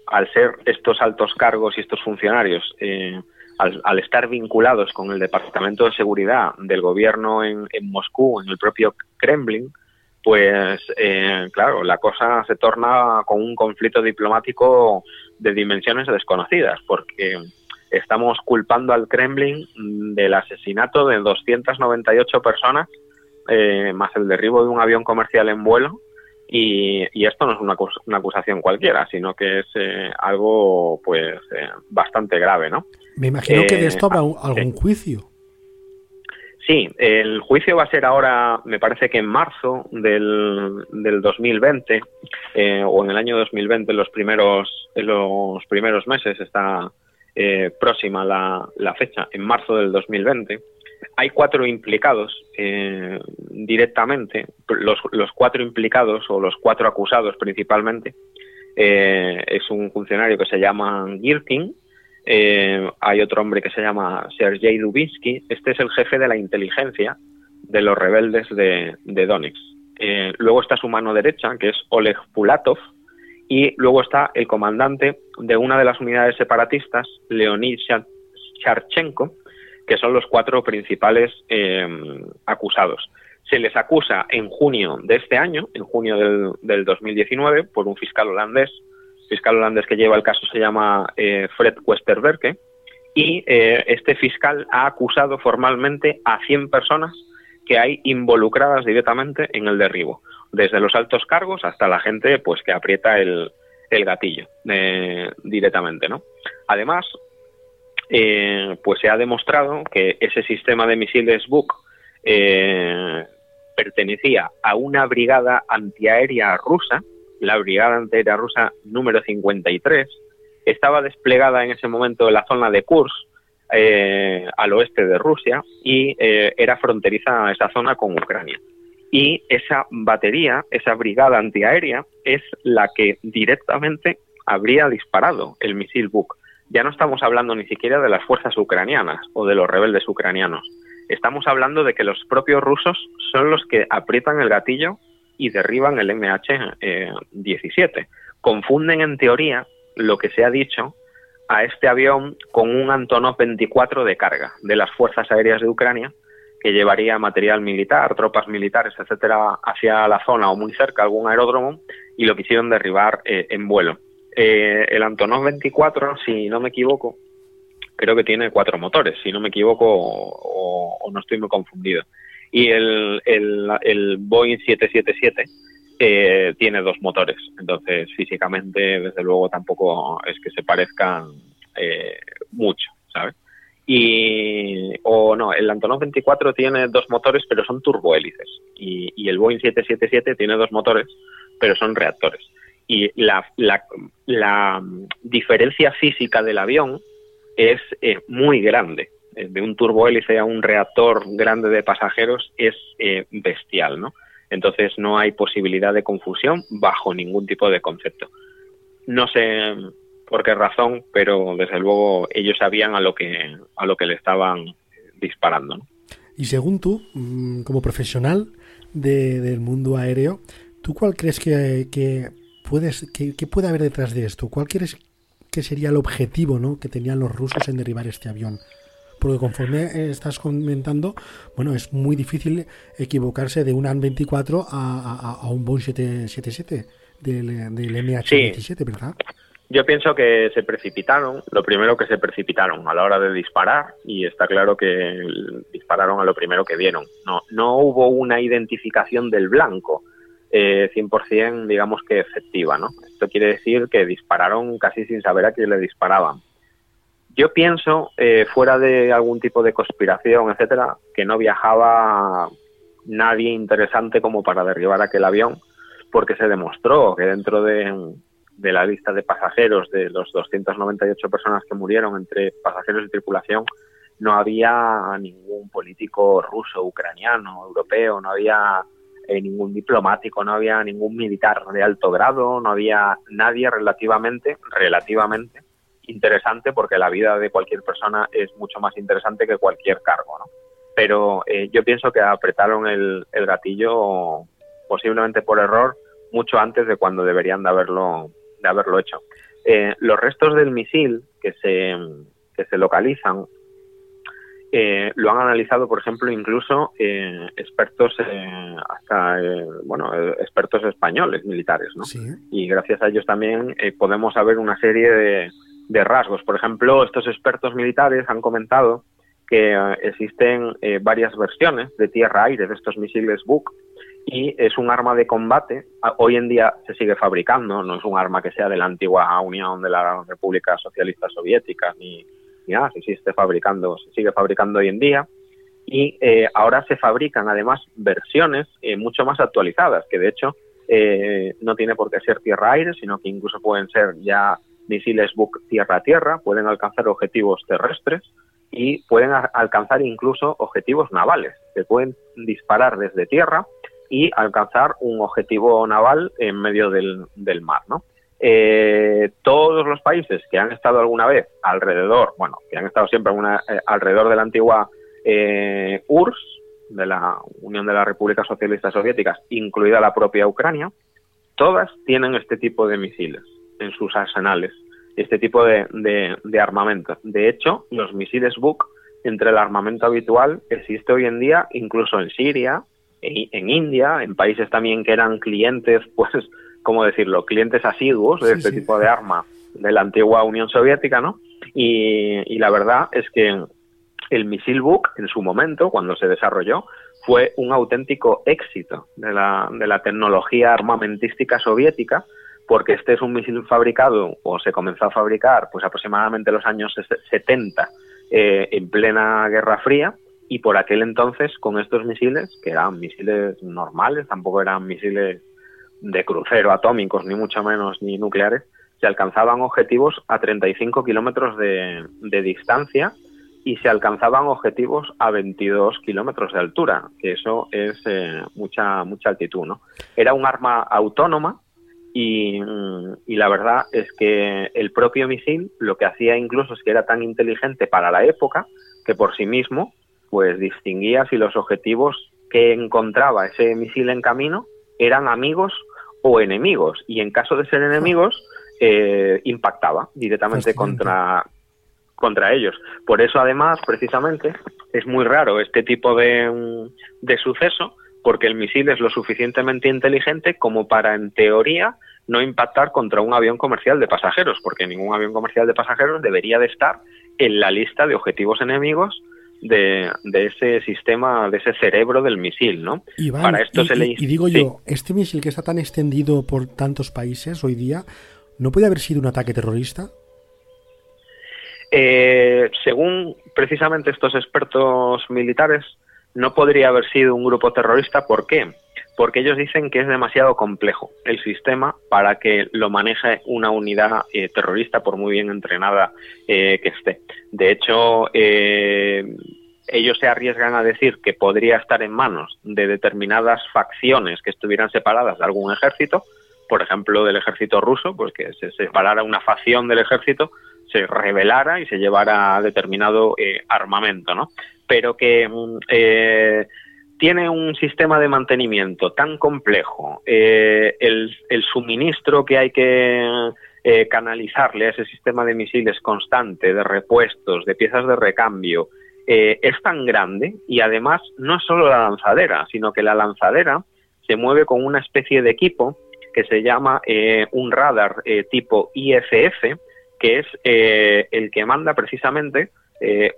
al ser estos altos cargos y estos funcionarios, eh, al, estar vinculados con el Departamento de Seguridad del gobierno en, Moscú, en el propio Kremlin, pues eh, claro, la cosa se torna con un conflicto diplomático de dimensiones desconocidas, porque estamos culpando al Kremlin del asesinato de 298 personas, eh, más el derribo de un avión comercial en vuelo, y, esto no es una, una, acusación cualquiera, sino que es eh, algo pues eh, bastante grave, ¿no? Me imagino que de esto habrá algún juicio. Sí, el juicio va a ser ahora, me parece que en marzo del, del 2020 eh, o en el año 2020, en los primeros, los primeros meses, está eh, próxima la, la, fecha, en marzo del 2020. Hay cuatro implicados eh, directamente, los, los, cuatro implicados o los cuatro acusados principalmente. es un funcionario que se llama Girkin, eh, hay otro hombre que se llama Sergei Dubinsky. Este es el jefe de la inteligencia de los rebeldes de, Donetsk. Eh, luego está su mano derecha, que es Oleg Pulatov, y luego está el comandante de una de las unidades separatistas, Leonid Charchenko, que son los cuatro principales eh, acusados. Se les acusa en junio de este año, en junio del, del 2019, por un fiscal holandés fiscal holandés que lleva el caso se llama eh, Fred Westerberke y eh, este fiscal ha acusado formalmente a 100 personas que hay involucradas directamente en el derribo, desde los altos cargos hasta la gente pues que aprieta el, gatillo eh, directamente, ¿no? Además, pues se ha demostrado que ese sistema de misiles Buk pertenecía a una brigada antiaérea rusa la Brigada Antiaérea Rusa número 53, estaba desplegada en ese momento en la zona de Kursk, eh, al oeste de Rusia, y eh, era fronteriza esa zona con Ucrania. Y esa batería, esa brigada antiaérea, es la que directamente habría disparado el misil Buk. Ya no estamos hablando ni siquiera de las fuerzas ucranianas o de los rebeldes ucranianos. Estamos hablando de que los propios rusos son los que aprietan el gatillo y derriban el MH17. Eh, Confunden en teoría lo que se ha dicho a este avión con un Antonov 24 de carga de las Fuerzas Aéreas de Ucrania que llevaría material militar, tropas militares, etcétera, hacia la zona o muy cerca, algún aeródromo, y lo quisieron derribar eh, en vuelo. Eh, el Antonov 24, si no me equivoco, creo que tiene cuatro motores, si no me equivoco o no estoy muy confundido y el, el, el Boeing 777 eh, tiene dos motores. Entonces, físicamente, desde luego, tampoco es que se parezcan eh, mucho, ¿sabes? Y, o no, el Antonov 24 tiene dos motores, pero son turbohélices. Y, y el Boeing 777 tiene dos motores, pero son reactores. Y la, la, la diferencia física del avión es eh, muy grande. Eh, de un turbohélice a un reactor grande de pasajeros es eh, bestial, ¿no? Entonces no hay posibilidad de confusión bajo ningún tipo de concepto. No sé por qué razón, pero desde luego ellos sabían a lo que a lo que le estaban disparando. ¿no? Y según tú, mm, como profesional del mundo aéreo, ¿tú cuál crees que puedes que, que, puede haber detrás de esto? ¿Cuál crees que sería el objetivo ¿no? que tenían los rusos en derribar este avión? porque conforme estás comentando, bueno, es muy difícil equivocarse de un AN-24 a, un Boeing 777 del, del MH17, ¿verdad? Yo pienso que se precipitaron, lo primero que se precipitaron a la hora de disparar, y está claro que dispararon a lo primero que vieron. No, no hubo una identificación del blanco eh, 100% digamos que efectiva, ¿no? Esto quiere decir que dispararon casi sin saber a quién le disparaban. Yo pienso, eh, fuera de algún tipo de conspiración, etcétera, que no viajaba nadie interesante como para derribar aquel avión, porque se demostró que dentro de, de la lista de pasajeros de los 298 personas que murieron entre pasajeros y tripulación, no había ningún político ruso, ucraniano, europeo, no había eh, ningún diplomático, no había ningún militar de alto grado, no había nadie relativamente, relativamente interesante, porque la vida de cualquier persona es mucho más interesante que cualquier cargo, ¿no? Pero eh, yo pienso que apretaron el, el gatillo posiblemente por error mucho antes de cuando deberían de haberlo de haberlo hecho. Eh, los restos del misil que se, que se localizan eh, lo han analizado, por ejemplo, incluso eh, expertos, hasta bueno, expertos españoles militares, ¿no? Y gracias a ellos también podemos saber una serie de, de, rasgos. Por ejemplo, estos expertos militares han comentado que existen varias versiones de tierra-aire de estos misiles Buk y es un arma de combate. Hoy en día se sigue fabricando, no es un arma que sea de la antigua Unión de la República Socialista Soviética ni, nada, se sigue fabricando, se sigue fabricando hoy en día y eh, ahora se fabrican además versiones eh, mucho más actualizadas, que de hecho eh, no tiene por qué ser tierra-aire, sino que incluso pueden ser ya misiles Buk tierra-tierra, pueden alcanzar objetivos terrestres y pueden alcanzar incluso objetivos navales, se pueden disparar desde tierra y alcanzar un objetivo naval en medio del, mar, ¿no? Eh, todos los países que han estado alguna vez alrededor, bueno, que han estado siempre eh, alrededor de la antigua eh, URSS, de la Unión de las Repúblicas Socialistas Soviéticas, incluida la propia Ucrania, todas tienen este tipo de misiles en sus arsenales, este tipo de, de armamento. De hecho, los misiles Buk, entre el armamento habitual, existe hoy en día incluso en Siria, en India, en países también que eran clientes, pues, ¿cómo decirlo?, clientes asiduos de este tipo de arma de la antigua Unión Soviética, ¿no? Y, la verdad es que el misil Buk, en su momento, cuando se desarrolló, fue un auténtico éxito de la, de la tecnología armamentística soviética, porque este es un misil fabricado, o se comenzó a fabricar, pues aproximadamente en los años 70, eh, en plena Guerra Fría, y por aquel entonces con estos misiles, que eran misiles normales, tampoco eran misiles de crucero atómicos, ni mucho menos, ni nucleares, se alcanzaban objetivos a 35 kilómetros de, de distancia y se alcanzaban objetivos a 22 kilómetros de altura, que eso es eh, mucha, mucha altitud, ¿no? Era un arma autónoma y, y, la verdad es que el propio misil lo que hacía incluso es que era tan inteligente para la época que por sí mismo pues distinguía si los objetivos que encontraba ese misil en camino eran amigos o enemigos y en caso de ser enemigos eh, impactaba directamente contra contra ellos. Por eso además precisamente es muy raro este tipo de, de suceso porque el misil es lo suficientemente inteligente como para en teoría no impactar contra un avión comercial de pasajeros, porque ningún avión comercial de pasajeros debería de estar en la lista de objetivos enemigos de, ese sistema, de ese cerebro del misil, ¿no? Para esto y, se le... y digo yo, este misil que está tan extendido por tantos países hoy día, ¿no puede haber sido un ataque terrorista? Eh, según precisamente estos expertos militares, no podría haber sido un grupo terrorista. ¿Por qué? Porque ellos dicen que es demasiado complejo el sistema para que lo maneje una unidad eh, terrorista por muy bien entrenada eh, que esté. De hecho, eh, ellos se arriesgan a decir que podría estar en manos de determinadas facciones que estuvieran separadas de algún ejército, por ejemplo, del ejército ruso, pues que se separara una facción del ejército, se rebelara y se llevara determinado armamento, ¿no? Pero que mm, tiene un sistema de mantenimiento tan complejo, eh, el, suministro que hay que eh, canalizarle a ese sistema de misiles constante, de repuestos, de piezas de recambio, eh, es tan grande y además no es solo la lanzadera, sino que la lanzadera se mueve con una especie de equipo que se llama un radar tipo IFF, que es el que manda precisamente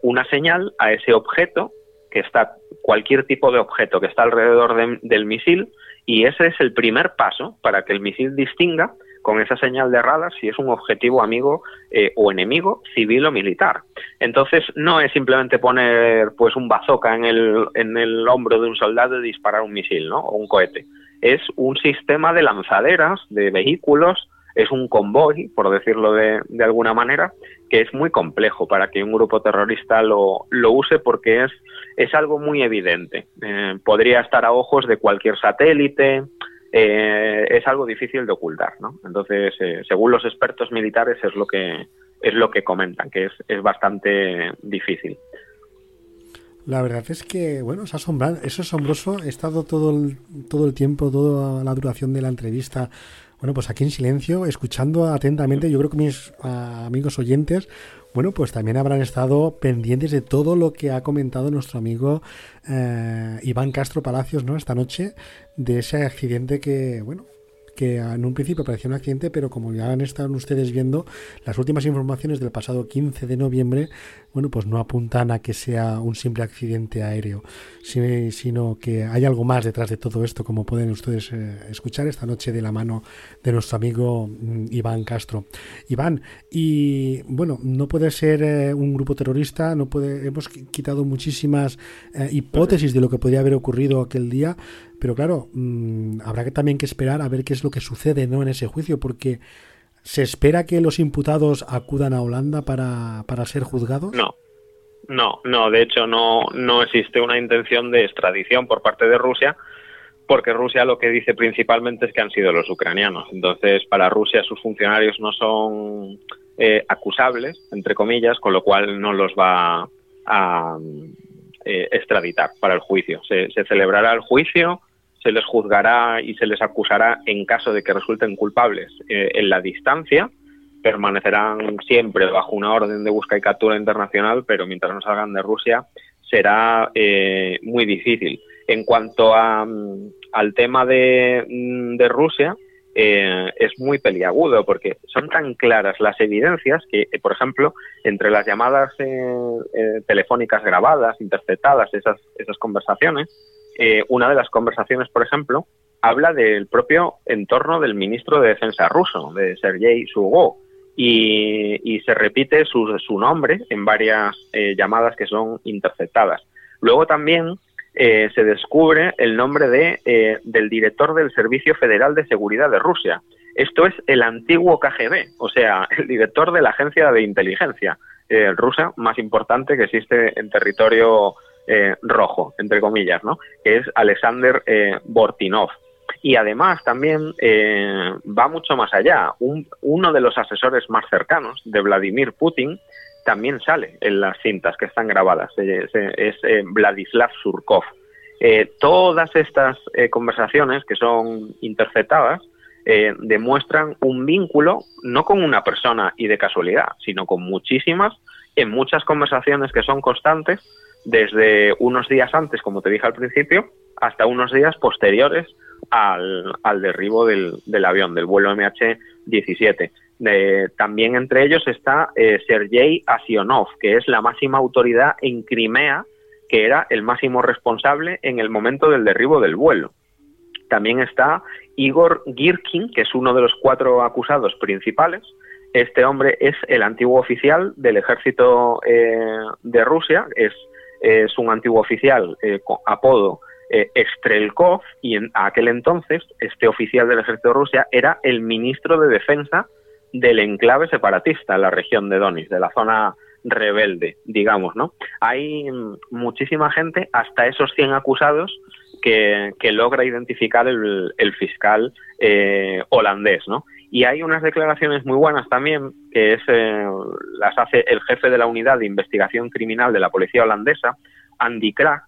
una señal a ese objeto que está cualquier tipo de objeto que está alrededor del misil y ese es el primer paso para que el misil distinga con esa señal de radar si es un objetivo amigo eh, o enemigo civil o militar. Entonces no es simplemente poner pues un bazooka en el, en el hombro de un soldado y disparar un misil ¿no? o un cohete. es un sistema de lanzaderas de vehículos, es un convoy, por decirlo de, alguna manera, que es muy complejo para que un grupo terrorista lo, lo use porque es, es algo muy evidente. Eh, podría estar a ojos de cualquier satélite, eh, es algo difícil de ocultar, ¿no? Entonces, eh, según los expertos militares es lo que es lo que comentan, que es, es bastante difícil. La verdad es que, bueno, es, es asombroso. He estado todo el, todo el tiempo, toda la duración de la entrevista, bueno, pues aquí en silencio, escuchando atentamente. Yo creo que mis amigos oyentes, bueno, pues también habrán estado pendientes de todo lo que ha comentado nuestro amigo eh, Iván Castro Palacios, ¿no? Esta noche, de ese accidente que, bueno, que en un principio parecía un accidente, pero como ya han estado ustedes viendo, las últimas informaciones del pasado 15 de noviembre, bueno, pues no apuntan a que sea un simple accidente aéreo, sino que hay algo más detrás de todo esto, como pueden ustedes eh, escuchar esta noche de la mano de nuestro amigo mm, Iván Castro. Iván, y bueno, no puede ser eh, un grupo terrorista, no puede, hemos quitado muchísimas eh, hipótesis de lo que podría haber ocurrido aquel día, pero claro, mm, habrá también que esperar a ver qué es lo que sucede ¿no? en ese juicio, porque ¿se espera que los imputados acudan a Holanda para, para ser juzgados? No, no, no, de hecho no, no existe una intención de extradición por parte de Rusia, porque Rusia lo que dice principalmente es que han sido los ucranianos. Entonces, para Rusia sus funcionarios no son eh, acusables, entre comillas, con lo cual no los va a eh, extraditar para el juicio. Se, se celebrará el juicio se les juzgará y se les acusará en caso de que resulten culpables eh, en la distancia. Permanecerán siempre bajo una orden de busca y captura internacional, pero mientras no salgan de Rusia será eh, muy difícil. En cuanto a, mm, al tema de, mm, de Rusia, eh, es muy peliagudo porque son tan claras las evidencias que, por ejemplo, entre las llamadas telefónicas grabadas, interceptadas, esas, esas conversaciones, eh, una de las conversaciones, por ejemplo, habla del propio entorno del ministro de Defensa ruso, de Sergei Sugó, y, se repite su, su, nombre en varias eh, llamadas que son interceptadas. Luego también eh, se descubre el nombre de, del director del Servicio Federal de Seguridad de Rusia. Esto es el antiguo KGB, o sea, el director de la agencia de inteligencia rusa más importante que existe en territorio eh, rojo, entre comillas, ¿no? que es Alexander eh, Bortinov. Y además también eh, va mucho más allá. uno de los asesores más cercanos de Vladimir Putin también sale en las cintas que están grabadas. Es, Vladislav Surkov. todas estas conversaciones que son interceptadas demuestran un vínculo no con una persona y de casualidad, sino con muchísimas, en muchas conversaciones que son constantes desde unos días antes, como te dije al principio, hasta unos días posteriores al, derribo del, avión, del vuelo MH17. también entre ellos está eh, Sergei Asionov, que es la máxima autoridad en Crimea, que era el máximo responsable en el momento del derribo del vuelo. También está Igor Girkin, que es uno de los cuatro acusados principales. Este hombre es el antiguo oficial del ejército eh, de Rusia, es es un antiguo oficial eh, con apodo eh, Estrelkov y en aquel entonces este oficial del ejército de Rusia era el ministro de defensa del enclave separatista en la región de Donetsk, de la zona rebelde, digamos, ¿no? Hay muchísima gente, hasta esos 100 acusados, que, logra identificar el, fiscal eh, holandés, ¿no? Y hay unas declaraciones muy buenas también, que es, eh, las hace el jefe de la unidad de investigación criminal de la policía holandesa, Andy Krak,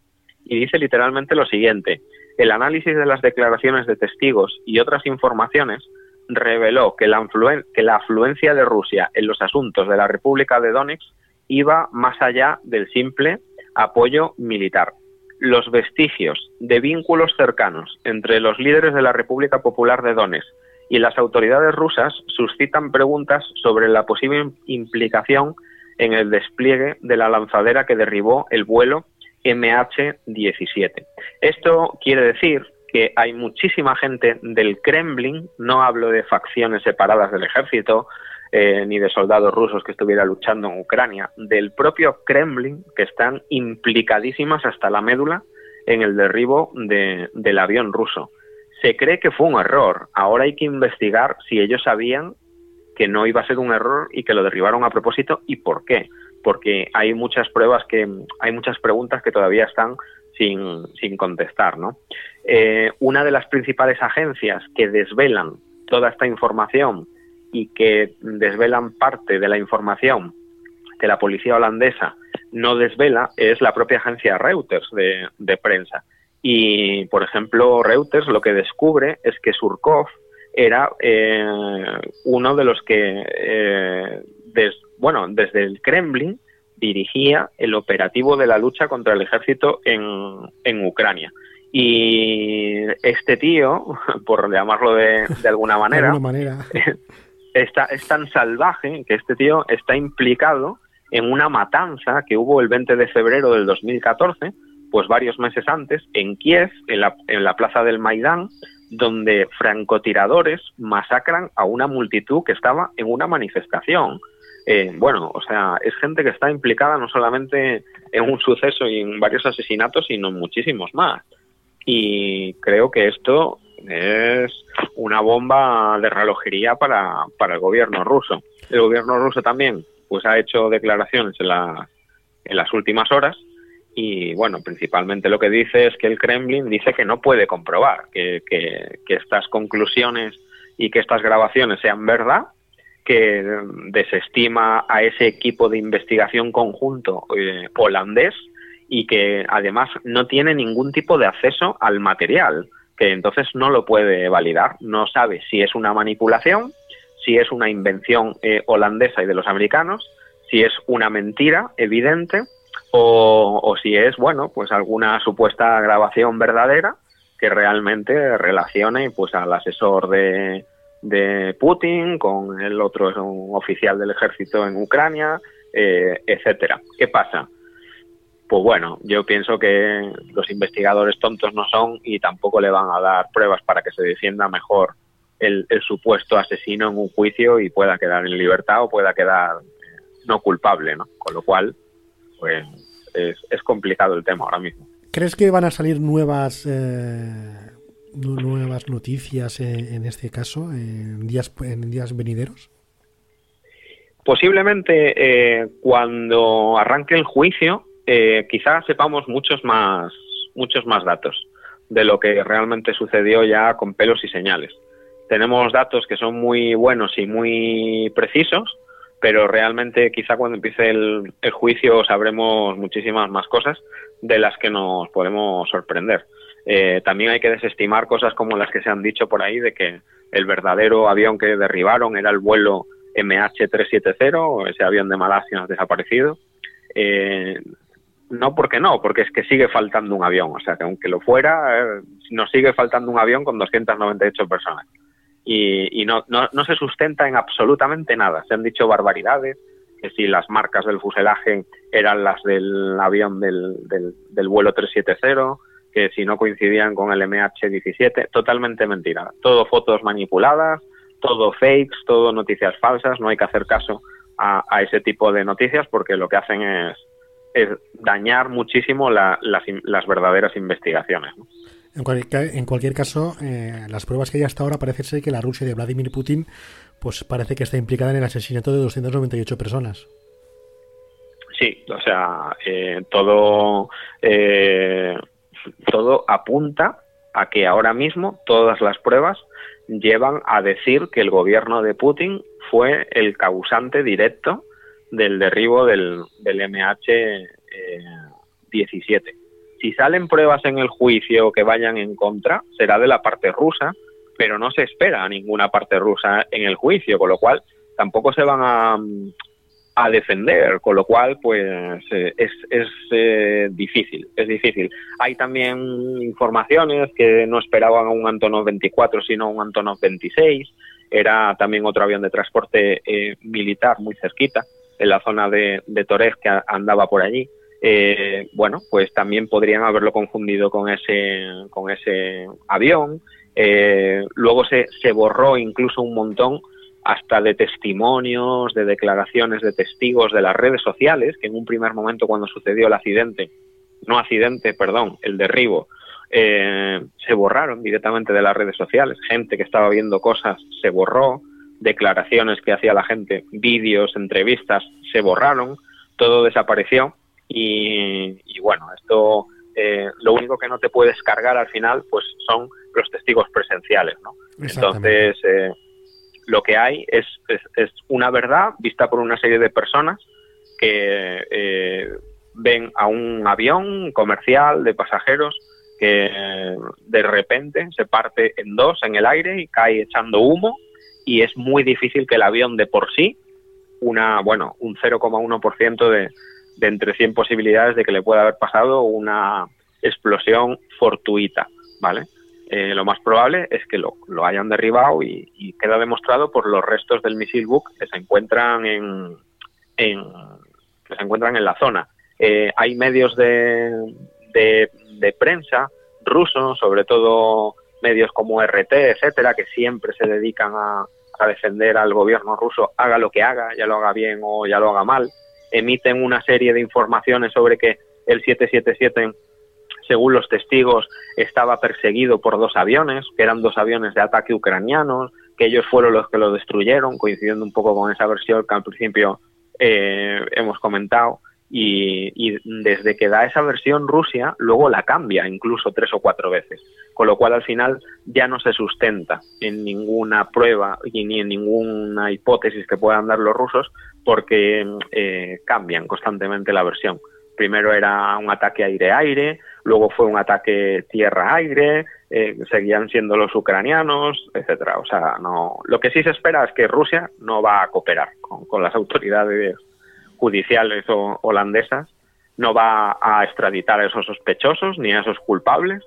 y dice literalmente lo siguiente. El análisis de las declaraciones de testigos y otras informaciones reveló que la, que la afluencia de Rusia en los asuntos de la República de Donetsk iba más allá del simple apoyo militar. Los vestigios de vínculos cercanos entre los líderes de la República Popular de Donetsk y las autoridades rusas suscitan preguntas sobre la posible implicación en el despliegue de la lanzadera que derribó el vuelo MH17. Esto quiere decir que hay muchísima gente del Kremlin, no hablo de facciones separadas del ejército, eh, ni de soldados rusos que estuvieran luchando en Ucrania, del propio Kremlin, que están implicadísimas hasta la médula en el derribo del avión ruso se cree que fue un error. Ahora hay que investigar si ellos sabían que no iba a ser un error y que lo derribaron a propósito y por qué. Porque hay muchas pruebas que, hay muchas preguntas que todavía están sin, sin contestar, ¿no? Eh, una de las principales agencias que desvelan toda esta información y que desvelan parte de la información que la policía holandesa no desvela es la propia agencia Reuters de, de prensa. Y, por ejemplo, Reuters lo que descubre es que Surkov era eh, uno de los que, eh, bueno, desde el Kremlin dirigía el operativo de la lucha contra el ejército en, en Ucrania. Y este tío, por llamarlo de, de alguna manera, manera. Está, es tan salvaje que este tío está implicado en una matanza que hubo el 20 de febrero del 2014, pues varios meses antes, en Kiev, en la, en la plaza del Maidán, donde francotiradores masacran a una multitud que estaba en una manifestación. Eh, bueno, o sea, es gente que está implicada no solamente en un suceso y en varios asesinatos, sino en muchísimos más. Y creo que esto es una bomba de relojería para, para el gobierno ruso. El gobierno ruso también pues ha hecho declaraciones en, la, en las últimas horas y bueno, principalmente lo que dice es que el Kremlin dice que no puede comprobar que, que, estas conclusiones y que estas grabaciones sean verdad, que desestima a ese equipo de investigación conjunto eh, holandés y que además no tiene ningún tipo de acceso al material, que entonces no lo puede validar, no sabe si es una manipulación, si es una invención eh, holandesa y de los americanos, si es una mentira evidente o, si es, bueno, pues alguna supuesta grabación verdadera que realmente relacione pues al asesor de, de Putin con el otro es un oficial del ejército en Ucrania, eh, etcétera. ¿Qué pasa? Pues bueno, yo pienso que los investigadores tontos no son y tampoco le van a dar pruebas para que se defienda mejor el, el supuesto asesino en un juicio y pueda quedar en libertad o pueda quedar no culpable, ¿no? Con lo cual, pues es, complicado el tema ahora mismo. ¿Crees que van a salir nuevas eh, nuevas noticias en, este caso en días en días venideros? Posiblemente eh, cuando arranque el juicio, eh, quizás sepamos muchos más muchos más datos de lo que realmente sucedió ya con pelos y señales. Tenemos datos que son muy buenos y muy precisos, pero realmente quizá cuando empiece el, juicio sabremos muchísimas más cosas de las que nos podemos sorprender. Eh, también hay que desestimar cosas como las que se han dicho por ahí de que el verdadero avión que derribaron era el vuelo MH370, ese avión de Malasia desaparecido. Eh, no porque no, porque es que sigue faltando un avión, o sea que aunque lo fuera, eh, nos sigue faltando un avión con 298 personas y, no, no, no, se sustenta en absolutamente nada. Se han dicho barbaridades, que si las marcas del fuselaje eran las del avión del, del, vuelo 370, que si no coincidían con el MH17, totalmente mentira. Todo fotos manipuladas, todo fakes, todo noticias falsas, no hay que hacer caso a, ese tipo de noticias porque lo que hacen es, dañar muchísimo las, las verdaderas investigaciones. En cualquier, caso, eh, las pruebas que hay hasta ahora parece ser que la Rusia de Vladimir Putin pues parece que está implicada en el asesinato de 298 personas. Sí, o sea, eh, todo, eh, todo apunta a que ahora mismo todas las pruebas llevan a decir que el gobierno de Putin fue el causante directo del derribo del, del MH17 si salen pruebas en el juicio que vayan en contra, será de la parte rusa, pero no se espera a ninguna parte rusa en el juicio, con lo cual tampoco se van a, a defender, con lo cual pues eh, es, es eh, difícil, es difícil. Hay también informaciones que no esperaban a un Antonov 24 sino a un Antonov 26, era también otro avión de transporte eh, militar muy cerquita, en la zona de, de Torez que andaba por allí eh, bueno, pues también podrían haberlo confundido con ese, con ese avión. Eh, luego se, se borró incluso un montón hasta de testimonios, de declaraciones de testigos de las redes sociales, que en un primer momento cuando sucedió el accidente, no accidente, perdón, el derribo, eh, se borraron directamente de las redes sociales. Gente que estaba viendo cosas se borró, declaraciones que hacía la gente, vídeos, entrevistas se borraron, todo desapareció y, bueno, esto eh, lo único que no te puedes cargar al final pues son los testigos presenciales, ¿no? Entonces, eh, lo que hay es, es, una verdad vista por una serie de personas que eh, ven a un avión comercial de pasajeros que de repente se parte en dos en el aire y cae echando humo y es muy difícil que el avión de por sí, una, bueno, un 0,1% de, de entre 100 posibilidades de que le pueda haber pasado una explosión fortuita, ¿vale? Eh, lo más probable es que lo, lo hayan derribado y, queda demostrado por los restos del misil Buk que se encuentran en, en que se encuentran en la zona. Eh, hay medios de, de, de, prensa rusos, sobre todo medios como RT, etcétera, que siempre se dedican a, a defender al gobierno ruso, haga lo que haga, ya lo haga bien o ya lo haga mal. Emiten una serie de informaciones sobre que el 777 según los testigos, estaba perseguido por dos aviones, que eran dos aviones de ataque ucranianos, que ellos fueron los que lo destruyeron, coincidiendo un poco con esa versión que al principio eh, hemos comentado. Y, desde que da esa versión Rusia, luego la cambia incluso tres o cuatro veces, con lo cual al final ya no se sustenta en ninguna prueba y ni en ninguna hipótesis que puedan dar los rusos, porque eh, cambian constantemente la versión. Primero era un ataque aire-aire, luego fue un ataque tierra-aire, eh, seguían siendo los ucranianos, etcétera. O sea, no. Lo que sí se espera es que Rusia no va a cooperar con, las autoridades judiciales o holandesas, no va a extraditar a esos sospechosos ni a esos culpables.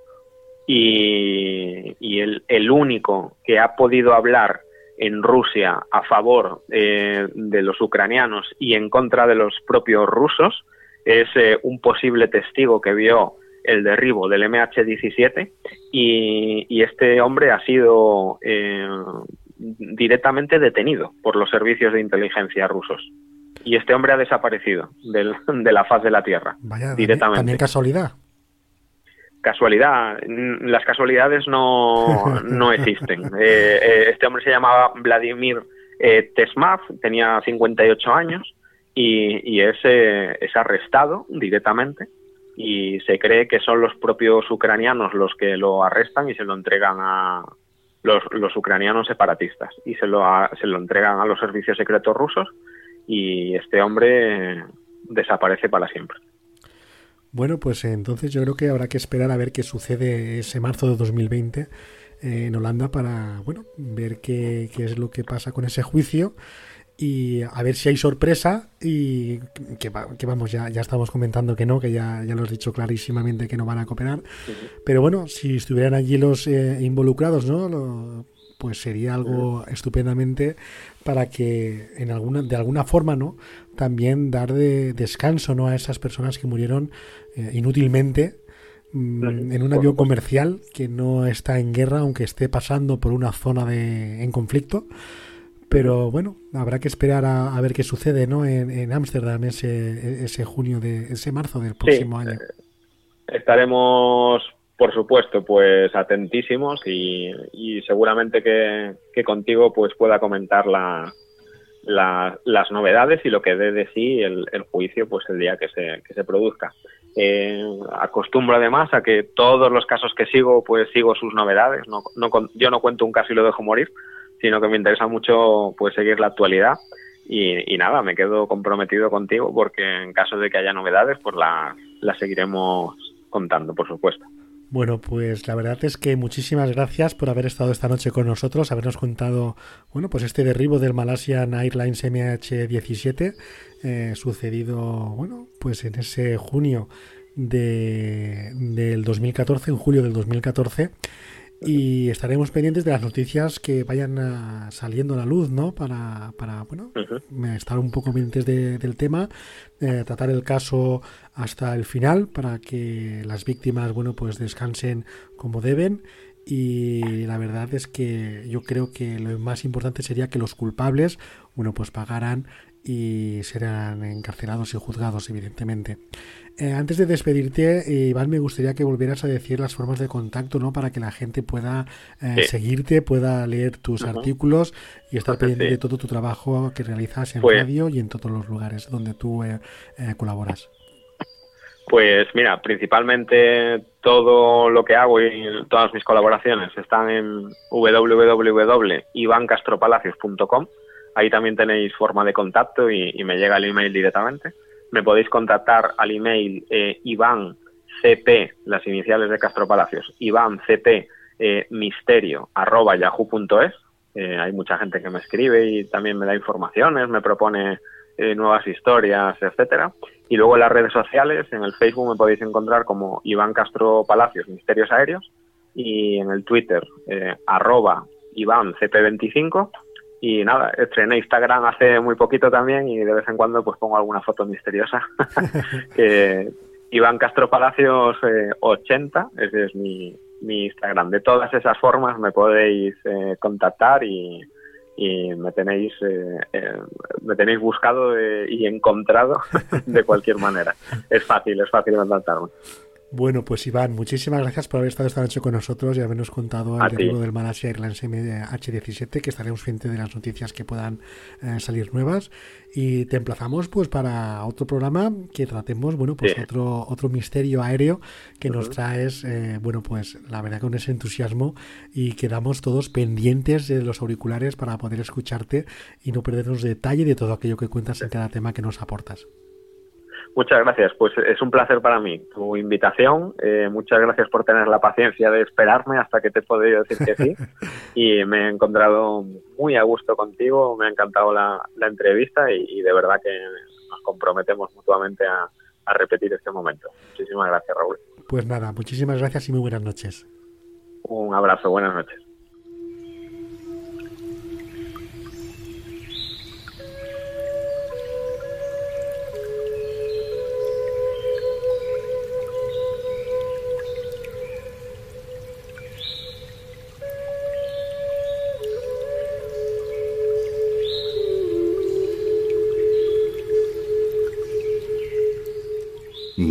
Y, el, único que ha podido hablar en Rusia a favor eh, de los ucranianos y en contra de los propios rusos es eh, un posible testigo que vio el derribo del MH17 y, este hombre ha sido eh, directamente detenido por los servicios de inteligencia rusos. Y este hombre ha desaparecido de la faz de la Tierra. Vaya, directamente. ¿También casualidad? Casualidad. Las casualidades no, no existen. Eh, eh, este hombre se llamaba Vladimir Tesmav, tenía 58 años y, es, es arrestado directamente y se cree que son los propios ucranianos los que lo arrestan y se lo entregan a los, los ucranianos separatistas y se lo, se lo entregan a los servicios secretos rusos y este hombre desaparece para siempre. Bueno, pues entonces yo creo que habrá que esperar a ver qué sucede ese marzo de 2020 eh, en Holanda para, bueno, ver qué, qué es lo que pasa con ese juicio y a ver si hay sorpresa y que, vamos, ya, ya estamos comentando que no, que ya, ya lo has dicho clarísimamente que no van a cooperar. Pero bueno, si estuvieran allí los eh, involucrados, ¿no? pues sería algo estupendamente para que en alguna, de alguna forma, ¿no? También dar de descanso, ¿no? A esas personas que murieron eh, inútilmente mm, en un avión comercial que no está en guerra, aunque esté pasando por una zona de, en conflicto pero bueno, habrá que esperar a, ver qué sucede ¿no? en Ámsterdam ese, ese junio, de ese marzo del próximo año. Eh, estaremos, por supuesto, pues atentísimos y, seguramente que, contigo pues pueda comentar la, las novedades y lo que dé de sí el, juicio pues el día que se, que se produzca. Eh, acostumbro además a que todos los casos que sigo pues sigo sus novedades. No, no, yo no cuento un caso y lo dejo morir sino que me interesa mucho pues seguir la actualidad y, nada, me quedo comprometido contigo porque en caso de que haya novedades, pues las la seguiremos contando, por supuesto. Bueno, pues la verdad es que muchísimas gracias por haber estado esta noche con nosotros, habernos contado, bueno, pues este derribo del Malaysian Airlines MH17 eh, sucedido, bueno, pues en ese junio de, del 2014, en julio del 2014 y estaremos pendientes de las noticias que vayan ah, saliendo a la luz, ¿no? Para, para bueno, estar un poco pendientes del tema, eh, tratar el caso hasta el final para que las víctimas, bueno, pues descansen como deben y la verdad es que yo creo que lo más importante sería que los culpables, bueno, pues pagaran y serán encarcelados y juzgados, evidentemente. Eh, antes de despedirte, eh, Iván, me gustaría que volvieras a decir las formas de contacto, ¿no? Para que la gente pueda eh, seguirte, pueda leer tus artículos y estar pendiente de todo tu trabajo que realizas en pues radio y en todos los lugares donde tú colaboras. Pues mira, principalmente todo lo que hago y todas mis colaboraciones están en www.ivancastropalacios.com. Ahí también tenéis forma de contacto y, me llega el email directamente. Me podéis contactar al email eh, CP, las iniciales de Castro Palacios, CP eh, misterio arroba yahoo.es. Eh, hay mucha gente que me escribe y también me da informaciones, me propone eh, nuevas historias, etcétera. Y luego en las redes sociales, en el Facebook me podéis encontrar como Iván Castro Palacios Misterios Aéreos y en el Twitter eh, arroba Iván CP25 y nada, estrené Instagram hace muy poquito también y de vez en cuando pues pongo alguna foto misteriosa. Iván Castro Palacios 80, eh, ese es mi, mi Instagram. De todas esas formas me podéis contactar y, y me tenéis eh, eh, me tenéis buscado eh, y encontrado de cualquier manera. Es fácil, es fácil contactarme. Bueno, pues Iván, muchísimas gracias por haber estado esta noche con nosotros y habernos contado el derribo del Malasia Airlines MH17, que estaremos frente de las noticias que puedan eh, salir nuevas. Y te emplazamos pues para otro programa que tratemos, bueno, pues otro, otro misterio aéreo que nos traes, eh, bueno, pues la verdad con ese entusiasmo y quedamos todos pendientes de los auriculares para poder escucharte y no perdernos detalle de todo aquello que cuentas en cada tema que nos aportas. Muchas gracias, pues es un placer para mí tu invitación. Eh, muchas gracias por tener la paciencia de esperarme hasta que te he podido decir que sí. Y me he encontrado muy a gusto contigo, me ha encantado la, entrevista y, de verdad que nos comprometemos mutuamente a, a repetir este momento. Muchísimas gracias, Raúl. Pues nada, muchísimas gracias y muy buenas noches. Un abrazo, buenas noches.